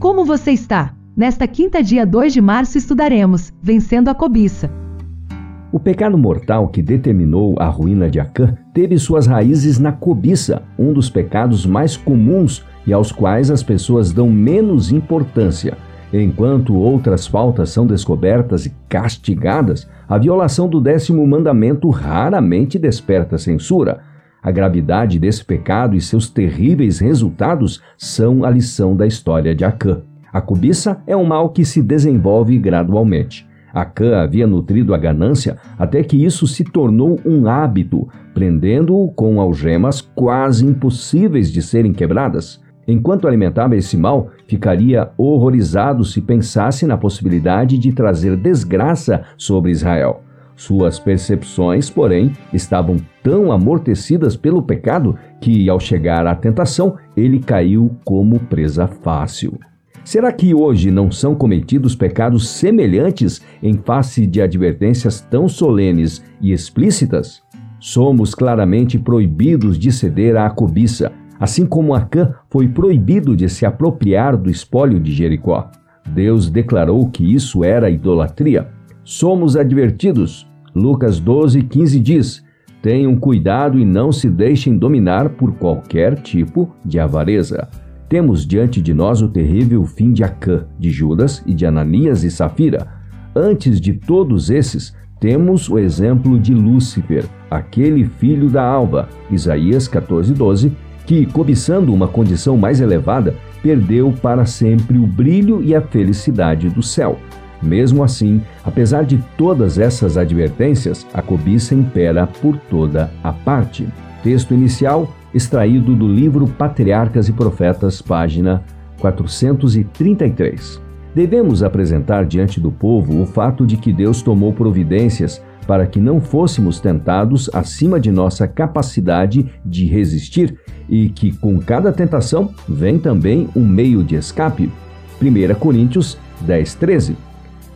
Como você está? Nesta quinta, dia 2 de março, estudaremos Vencendo a Cobiça. O pecado mortal que determinou a ruína de Acã teve suas raízes na cobiça, um dos pecados mais comuns e aos quais as pessoas dão menos importância. Enquanto outras faltas são descobertas e castigadas, a violação do décimo mandamento raramente desperta censura. A gravidade desse pecado e seus terríveis resultados são a lição da história de Acã. A cobiça é um mal que se desenvolve gradualmente. Acã havia nutrido a ganância até que isso se tornou um hábito, prendendo-o com algemas quase impossíveis de serem quebradas. Enquanto alimentava esse mal, ficaria horrorizado se pensasse na possibilidade de trazer desgraça sobre Israel. Suas percepções, porém, estavam tão amortecidas pelo pecado que, ao chegar à tentação, ele caiu como presa fácil. Será que hoje não são cometidos pecados semelhantes em face de advertências tão solenes e explícitas? Somos claramente proibidos de ceder à cobiça, assim como Acã foi proibido de se apropriar do espólio de Jericó. Deus declarou que isso era idolatria. Somos advertidos. Lucas 12, 15 diz: Tenham cuidado e não se deixem dominar por qualquer tipo de avareza. Temos diante de nós o terrível fim de Acã, de Judas e de Ananias e Safira. Antes de todos esses, temos o exemplo de Lúcifer, aquele filho da alva, Isaías 14:12, que, cobiçando uma condição mais elevada, perdeu para sempre o brilho e a felicidade do céu. Mesmo assim, apesar de todas essas advertências, a cobiça impera por toda a parte. Texto inicial: extraído do livro Patriarcas e Profetas, página 433. Devemos apresentar diante do povo o fato de que Deus tomou providências para que não fôssemos tentados acima de nossa capacidade de resistir e que com cada tentação vem também um meio de escape. 1 Coríntios 10, 13.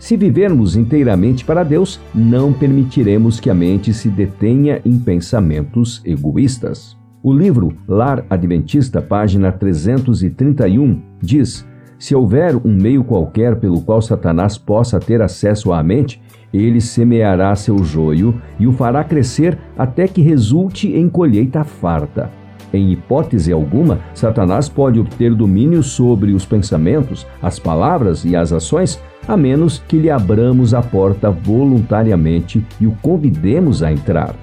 Se vivermos inteiramente para Deus, não permitiremos que a mente se detenha em pensamentos egoístas. O livro Lar Adventista, página 331, diz: Se houver um meio qualquer pelo qual Satanás possa ter acesso à mente, ele semeará seu joio e o fará crescer até que resulte em colheita farta. Em hipótese alguma, Satanás pode obter domínio sobre os pensamentos, as palavras e as ações, a menos que lhe abramos a porta voluntariamente e o convidemos a entrar.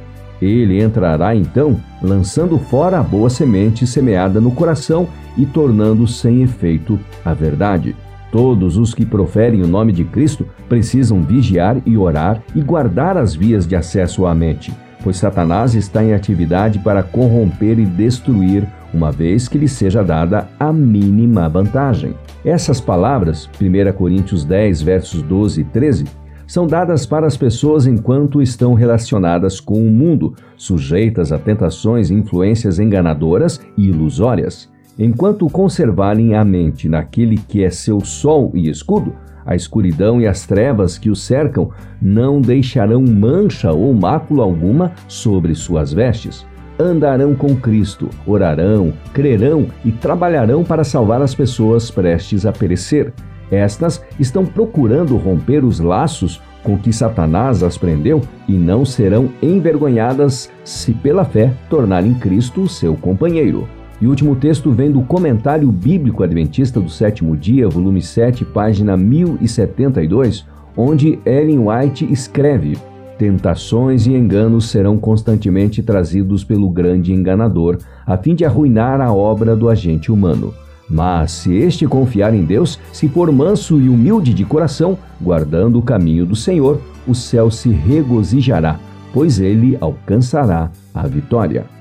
Ele entrará então, lançando fora a boa semente semeada no coração e tornando sem efeito a verdade. Todos os que proferem o nome de Cristo precisam vigiar e orar e guardar as vias de acesso à mente, pois Satanás está em atividade para corromper e destruir, uma vez que lhe seja dada a mínima vantagem. Essas palavras, 1 Coríntios 10, versos 12 e 13, são dadas para as pessoas enquanto estão relacionadas com o mundo, sujeitas a tentações e influências enganadoras e ilusórias. Enquanto conservarem a mente naquele que é seu sol e escudo, a escuridão e as trevas que o cercam não deixarão mancha ou mácula alguma sobre suas vestes. Andarão com Cristo, orarão, crerão e trabalharão para salvar as pessoas prestes a perecer. Estas estão procurando romper os laços com que Satanás as prendeu e não serão envergonhadas se pela fé tornarem Cristo seu companheiro. E o último texto vem do Comentário Bíblico Adventista do Sétimo Dia, volume 7, página 1072, onde Ellen White escreve: Tentações e enganos serão constantemente trazidos pelo grande enganador, a fim de arruinar a obra do agente humano. Mas se este confiar em Deus, se for manso e humilde de coração, guardando o caminho do Senhor, o céu se regozijará, pois ele alcançará a vitória.